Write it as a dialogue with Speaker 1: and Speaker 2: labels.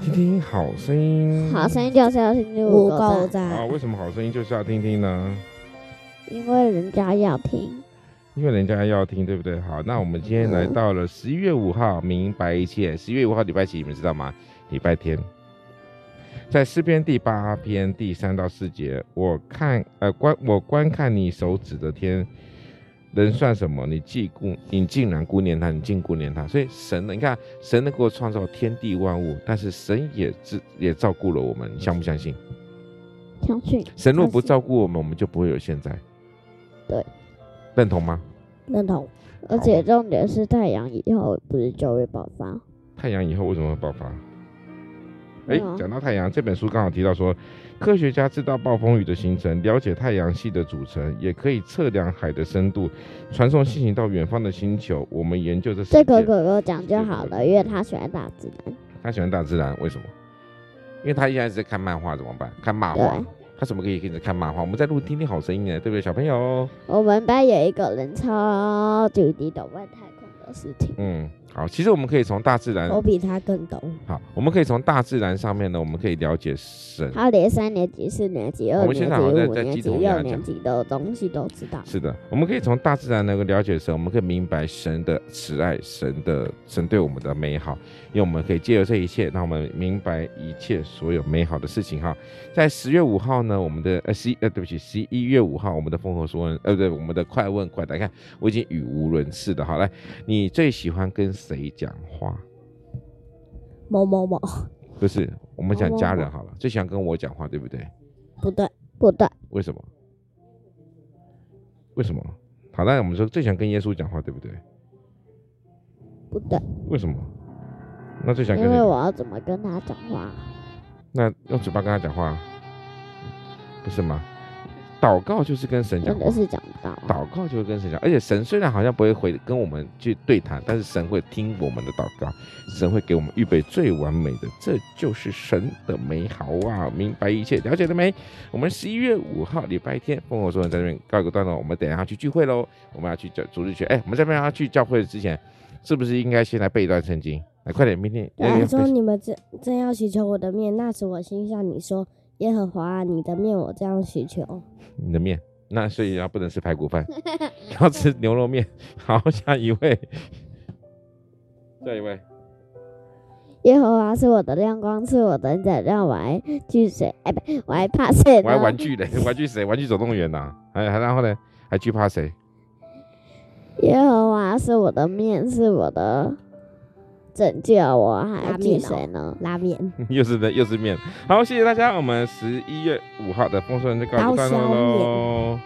Speaker 1: 听听好声音，
Speaker 2: 好声音就是要听听五个赞
Speaker 1: 啊！为什么好声音就是要听听呢？
Speaker 2: 因为人家要听，
Speaker 1: 因为人家要听，对不对？好，那我们今天来到了十一月五号，明白一切。十一月五号礼拜几？你们知道吗？礼拜天，在诗篇第八篇第三到四节，我看呃观我观看你手指的天。人算什么？你既顾，你竟然顾念他，你竟顾念他。所以神呢？你看，神能够创造天地万物，但是神也知也照顾了我们。你相不相信？
Speaker 2: 相信。
Speaker 1: 神若不照顾我们，我们就不会有现在。
Speaker 2: 对。
Speaker 1: 认同吗？
Speaker 2: 认同。而且重点是，太阳以后不是就会爆发？
Speaker 1: 太阳以后为什么会爆发？哎，讲到太阳，这本书刚好提到说。科学家知道暴风雨的形成，了解太阳系的组成，也可以测量海的深度，传送信息到远方的星球。我们研究这
Speaker 2: 这个哥哥讲就好了，因为他喜欢大自然。
Speaker 1: 他喜欢大自然，为什么？因为他现在是在看漫画，怎么办？看漫画，他怎么可以跟着看漫画？我们在录听听好声音呢，对不对，小朋友？
Speaker 2: 我们班有一个人超级懂外太空的事情。
Speaker 1: 嗯。好，其实我们可以从大自然，
Speaker 2: 我比他更懂。
Speaker 1: 好，我们可以从大自然上面呢，我们可以了解神。
Speaker 2: 他连三年级、四年级、二年级、五年级、六年级的东西都知道。
Speaker 1: 是的，我们可以从大自然能够了解神，我们可以明白神的慈爱，神的神对我们的美好，因为我们可以借由这一切，让我们明白一切所有美好的事情。哈，在十月五号呢，我们的呃十呃对不起，十一月五号，我们的丰禾硕恩呃不对，我们的快问快答，看我已经语无伦次的。好，来，你最喜欢跟谁讲话？
Speaker 2: 某某某，
Speaker 1: 不是，我们讲家人好了。最喜欢跟我讲话，对不对？
Speaker 2: 不对，不对。
Speaker 1: 为什么？为什么？好，那我们说最喜欢跟耶稣讲话，对不对？
Speaker 2: 不对。
Speaker 1: 为什么？那最想跟？
Speaker 2: 因为我要怎么跟他讲话？
Speaker 1: 那用嘴巴跟他讲话，不是吗？祷告就是跟神讲，
Speaker 2: 真的是讲道。
Speaker 1: 祷告就是跟神讲，而且神虽然好像不会回跟我们去对谈，但是神会听我们的祷告，神会给我们预备最完美的，这就是神的美好啊！明白一切，了解了没？我们十一月五号礼拜天，丰禾硕恩在这边告一个段落，我们等一下去聚会喽。我们要去教主日学，哎，我们这边要去教会之前，是不是应该先来背一段圣经？来，快点，明天。
Speaker 3: 来说你们真真要祈求我的面，那时我心向你说。耶和华，你的面我这样祈求。
Speaker 1: 你的面，那所以要不能吃排骨饭，要吃牛肉面。好，下一位，下一位。
Speaker 2: 耶和华是我的亮光，是我的胆，让我还惧谁？哎，不，我还怕谁？
Speaker 1: 我还玩具嘞，玩具谁？玩具总动员呐？还还然后呢？还惧怕谁？
Speaker 2: 耶和华是我的面，是我的。拯救我，还要记谁呢？
Speaker 3: 拉面，
Speaker 1: 又是的，又是面。好，谢谢大家。我们十一月五号的丰硕就告一段落
Speaker 2: 喽。